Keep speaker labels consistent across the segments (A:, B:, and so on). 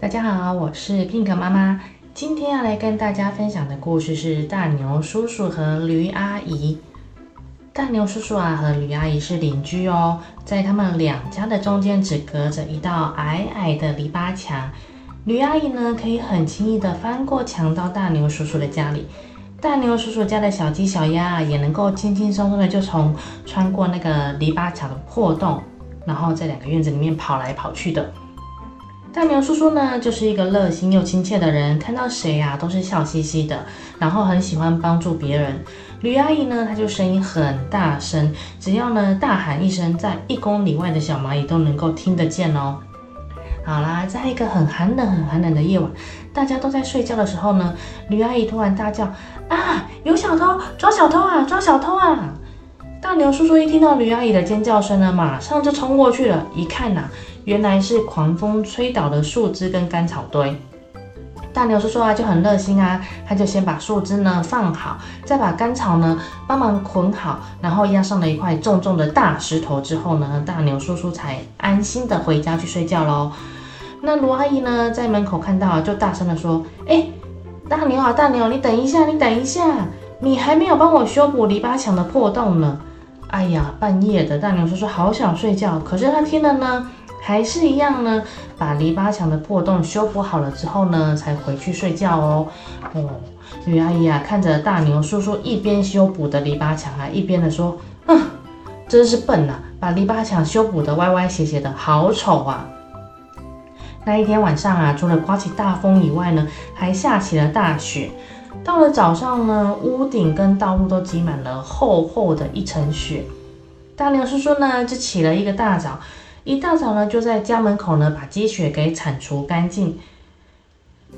A: 大家好，我是 Pink 妈妈。今天要来跟大家分享的故事是大牛叔叔和驴阿姨。大牛叔叔啊和驴阿姨是邻居哦，在他们两家的中间只隔着一道矮矮的篱笆墙。驴阿姨呢可以很轻易的翻过墙到大牛叔叔的家里，大牛叔叔家的小鸡小鸭啊也能够轻轻松松的就从穿过那个篱笆墙的破洞，然后在两个院子里面跑来跑去的。大牛叔叔呢，就是一个热心又亲切的人，看到谁呀、啊、都是笑嘻嘻的，然后很喜欢帮助别人。吕阿姨呢，她就声音很大声，只要呢大喊一声，在一公里外的小蚂蚁都能够听得见哦。好啦，在一个很寒冷、很寒冷的夜晚，大家都在睡觉的时候呢，驴阿姨突然大叫：“啊，有小偷！抓小偷啊！抓小偷啊！”大牛叔叔一听到驴阿姨的尖叫声呢，马上就冲过去了，一看呐、原来是狂风吹倒的树枝跟干草堆，大牛叔叔啊就很热心啊，他就先把树枝呢放好，再把干草呢帮忙捆好，然后压上了一块重重的大石头之后呢，大牛叔叔才安心的回家去睡觉喽。那罗阿姨呢在门口看到就大声的说：“哎，大牛啊大牛，你等一下，你等一下，你还没有帮我修补篱笆墙的破洞呢。”哎呀，半夜的大牛叔叔好想睡觉，可是他听了呢。还是一样呢，把篱笆墙的破洞修补好了之后呢，才回去睡觉哦。哦，女阿姨啊，看着大牛叔叔一边修补的篱笆墙啊，一边的说：“嗯，真是笨呐，把篱笆墙修补的歪歪斜斜的，好丑啊！”那一天晚上啊，除了刮起大风以外呢，还下起了大雪。到了早上呢，屋顶跟道路都积满了厚厚的一层雪。大牛叔叔呢，就起了一个大早。一大早呢，就在家门口呢把积雪给铲除干净，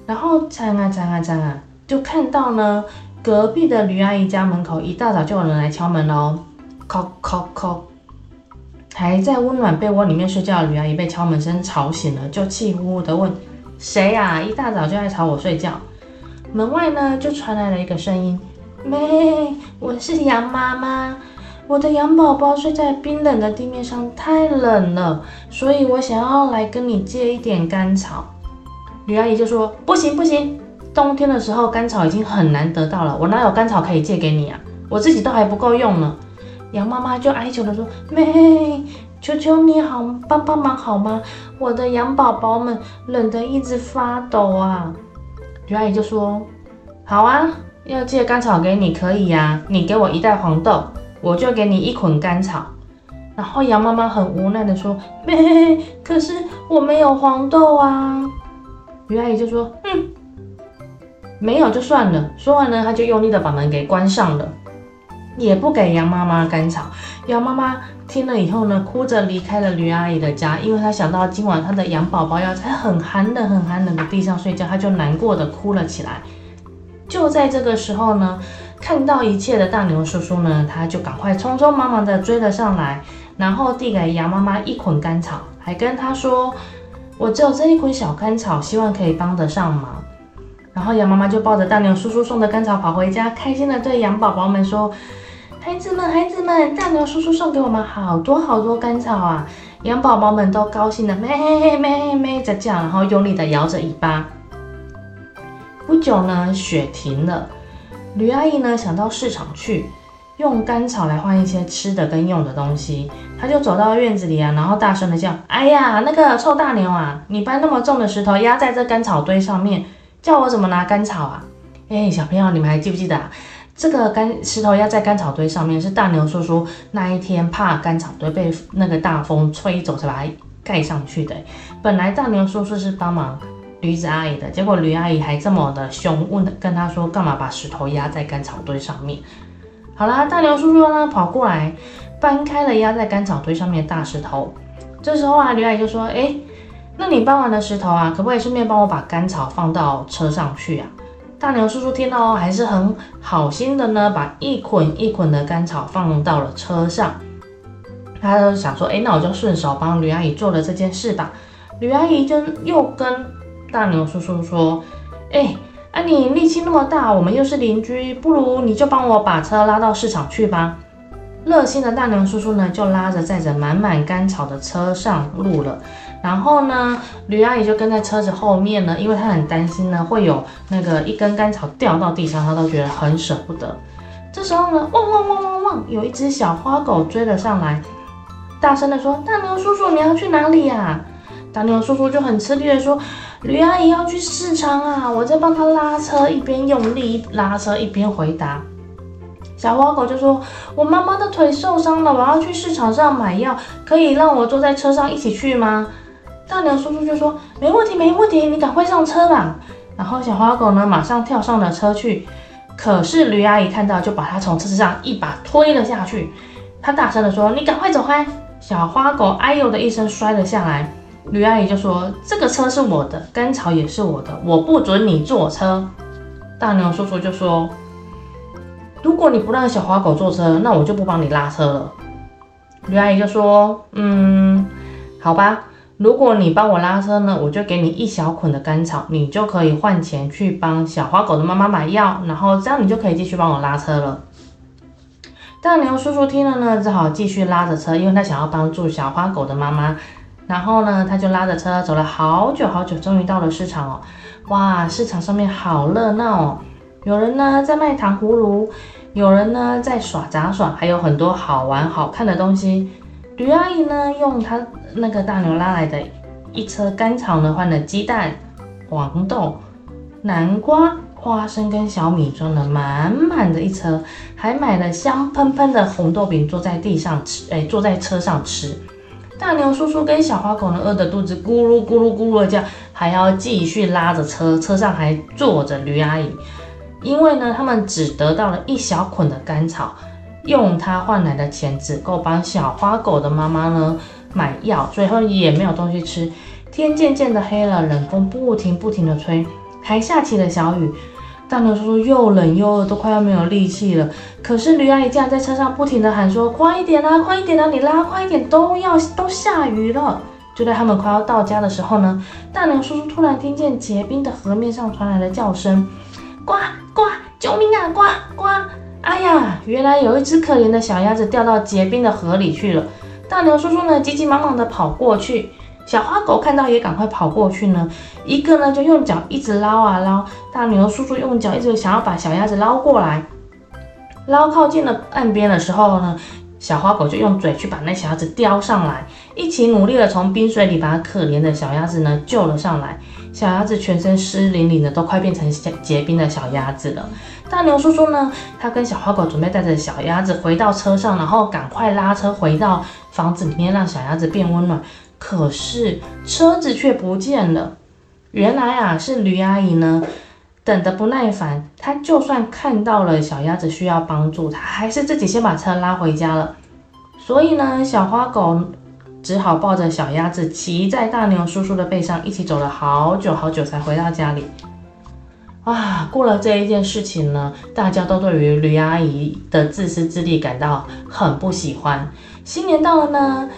A: 然后铲啊铲啊铲啊，就看到呢隔壁的驴阿姨家门口一大早就有人来敲门喽，叩叩叩，还在温暖被窝里面睡觉的驴阿姨被敲门声吵醒了，就气呼呼地问：谁呀？一大早就来吵我睡觉？门外呢就传来了一个声音：妹，我是羊妈妈。我的羊宝宝睡在冰冷的地面上，太冷了，所以我想要来跟你借一点干草。驴阿姨就说：“不行不行，冬天的时候干草已经很难得到了，我哪有干草可以借给你啊？我自己都还不够用呢。”羊妈妈就哀求的说：“妹，求求你好，帮帮忙好吗？我的羊宝宝们冷得一直发抖啊。”于阿姨就说：“好啊，要借干草给你可以呀，你给我一袋黄豆。”我就给你一捆干草，然后羊妈妈很无奈的说：“妹，可是我没有黄豆啊。”于阿姨就说：“嗯，没有就算了。”说完呢，他就用力的把门给关上了，也不给羊妈妈干草。羊妈妈听了以后呢，哭着离开了驴阿姨的家，因为她想到今晚她的羊宝宝要在很寒冷、很寒冷的地上睡觉，她就难过的哭了起来。就在这个时候呢。看到一切的大牛叔叔呢，他就赶快匆匆忙忙的追了上来，然后递给羊妈妈一捆干草，还跟她说：“我只有这一捆小干草，希望可以帮得上忙。”然后羊妈妈就抱着大牛叔叔送的干草跑回家，开心的对羊宝宝们说：“孩子们，孩子们，大牛叔叔送给我们好多好多干草啊！”羊宝宝们都高兴的咩咩咩着叫，然后用力的摇着尾巴。不久呢，雪停了。驴阿姨呢，想到市场去用干草来换一些吃的跟用的东西，她就走到院子里啊，然后大声的叫：“哎呀，那个臭大牛啊，你搬那么重的石头压在这干草堆上面，叫我怎么拿干草啊？”哎，小朋友，你们还记不记得啊？这个干石头压在干草堆上面是大牛叔叔那一天怕干草堆被那个大风吹走才把它盖上去的。本来大牛叔叔是帮忙。驴子阿姨的，结果驴阿姨还这么的凶，问跟他说干嘛把石头压在干草堆上面？好啦，大牛叔叔呢跑过来搬开了压在干草堆上面的大石头。这时候啊，驴阿姨就说：“哎，那你搬完了石头啊，可不可以顺便帮我把干草放到车上去啊？”大牛叔叔听到还是很好心的呢，把一捆一捆的干草放到了车上。他就想说：“哎，那我就顺手帮吕阿姨做了这件事吧。”吕阿姨就又跟大牛叔叔说：“哎，啊，你力气那么大，我们又是邻居，不如你就帮我把车拉到市场去吧。热心的大牛叔叔呢，就拉着载着满满干草的车上路了。然后呢，吕阿姨就跟在车子后面呢，因为她很担心呢，会有那个一根干草掉到地上，她都觉得很舍不得。这时候呢，汪汪汪汪汪，有一只小花狗追了上来，大声的说：“大牛叔叔，你要去哪里呀？”大牛叔叔就很吃力的说：“吕阿姨要去市场啊，我在帮她拉车，一边用力拉车一边回答。”小花狗就说：“我妈妈的腿受伤了，我要去市场上买药，可以让我坐在车上一起去吗？”大牛叔叔就说：“没问题，没问题，你赶快上车吧。”然后小花狗呢，马上跳上了车去。可是驴阿姨看到，就把它从车子上一把推了下去。她大声地说：“你赶快走开！”小花狗哎呦的一声摔了下来。驴阿姨就说：“这个车是我的，干草也是我的，我不准你坐车。”大牛叔叔就说。如果你不让小花狗坐车，那我就不帮你拉车了。驴阿姨就说：“嗯，好吧，如果你帮我拉车呢，我就给你一小捆的干草，你就可以换钱去帮小花狗的妈妈买药，然后这样你就可以继续帮我拉车了。”大牛叔叔听了呢，只好继续拉着车，因为他想要帮助小花狗的妈妈。然后呢，他就拉着车走了好久好久，终于到了市场哦。哇，市场上面好热闹哦。有人呢在卖糖葫芦，有人呢在耍杂耍，还有很多好玩好看的东西。驴阿姨呢用她那个大牛拉来的一车干草呢换了鸡蛋、黄豆、南瓜、花生跟小米，装了满满的一车，还买了香喷喷的红豆饼，坐在地上吃，哎，坐在车上吃。大牛叔叔跟小花狗呢饿得肚子咕噜咕噜咕噜的叫，还要继续拉着车，车上还坐着驴阿姨。因为呢，他们只得到了一小捆的干草，用它换来的钱只够帮小花狗的妈妈呢买药，最后也没有东西吃。天渐渐的黑了，冷风不停不停的吹，还下起了小雨。大牛叔叔又冷又饿，都快要没有力气了。可是驴阿姨竟然在车上不停的喊说：“快一点啊，快一点啊，你拉快一点，都要都下雨了。”就在他们快要到家的时候呢，大牛叔叔突然听见结冰的河面上传来了叫声。呱呱！救命啊！呱呱！哎呀，原来有一只可怜的小鸭子掉到结冰的河里去了。大牛叔叔呢，急急忙忙的跑过去。小花狗看到也赶快跑过去呢。一个呢就用脚一直捞啊捞，大牛叔叔用脚一直想要把小鸭子捞过来。捞靠近了岸边的时候呢，小花狗就用嘴去把那小鸭子叼上来，一起努力的从冰水里把可怜的小鸭子呢救了上来。小鸭子全身湿淋淋的，都快变成结冰的小鸭子了。大牛叔叔呢，他跟小花狗准备带着小鸭子回到车上，然后赶快拉车回到房子里面，让小鸭子变温暖。可是车子却不见了。原来啊，是驴阿姨呢等得不耐烦，她就算看到了小鸭子需要帮助，她还是自己先把车拉回家了。所以呢，小花狗。只好抱着小鸭子骑在大牛叔叔的背上，一起走了好久好久才回到家里。啊，过了这一件事情呢，大家都对于驴阿姨的自私自利感到很不喜欢。新年到了呢，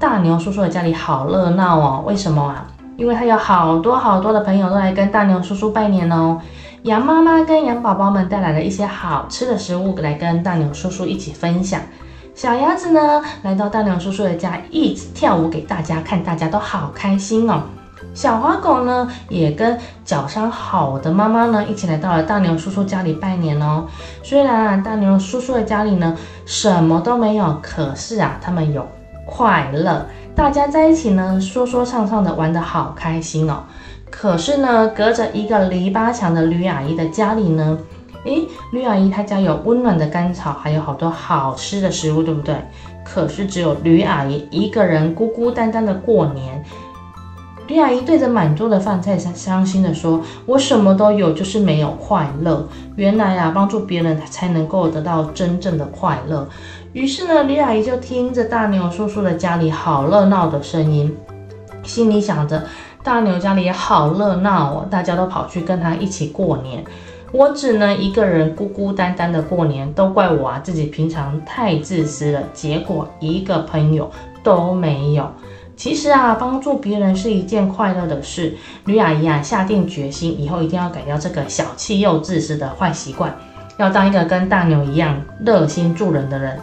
A: 大牛叔叔的家里好热闹哦。为什么啊？因为他有好多好多的朋友都来跟大牛叔叔拜年哦。羊妈妈跟羊宝宝们带来了一些好吃的食物来跟大牛叔叔一起分享。小鸭子呢，来到大牛叔叔的家，一直跳舞给大家看，大家都好开心哦。小花狗呢，也跟脚伤好的妈妈呢，一起来到了大牛叔叔家里拜年哦。虽然啊，大牛叔叔的家里呢，什么都没有，可是啊，他们有快乐，大家在一起呢，说说唱唱的，玩得好开心哦。可是呢，隔着一个篱笆墙的吕阿姨的家里呢，吕，阿姨她家有温暖的干草，还有好多好吃的食物，对不对？可是只有吕阿姨一个人孤孤单单的过年。吕阿姨对着满桌的饭菜伤伤心的说：“我什么都有，就是没有快乐。原来啊，帮助别人才能够得到真正的快乐。”于是呢，吕阿姨就听着大牛叔叔的家里好热闹的声音，心里想着：大牛家里也好热闹哦，大家都跑去跟他一起过年。我只能一个人孤孤单单的过年，都怪我啊，自己平常太自私了，结果一个朋友都没有。其实啊，帮助别人是一件快乐的事。吕阿姨啊，下定决心以后一定要改掉这个小气又自私的坏习惯，要当一个跟大牛一样热心助人的人。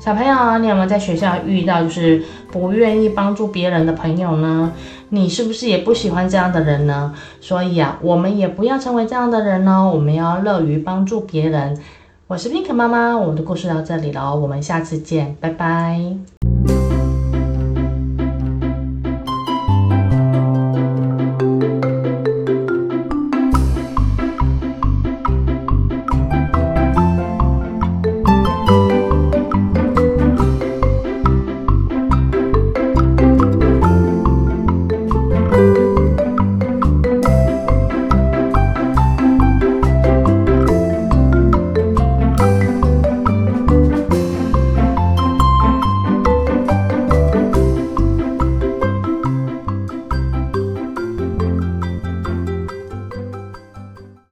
A: 小朋友，你有没有在学校遇到就是不愿意帮助别人的朋友呢？你是不是也不喜欢这样的人呢？所以啊，我们也不要成为这样的人哦。我们要乐于帮助别人。我是 Pink 妈妈，我们的故事到这里了，我们下次见，拜拜。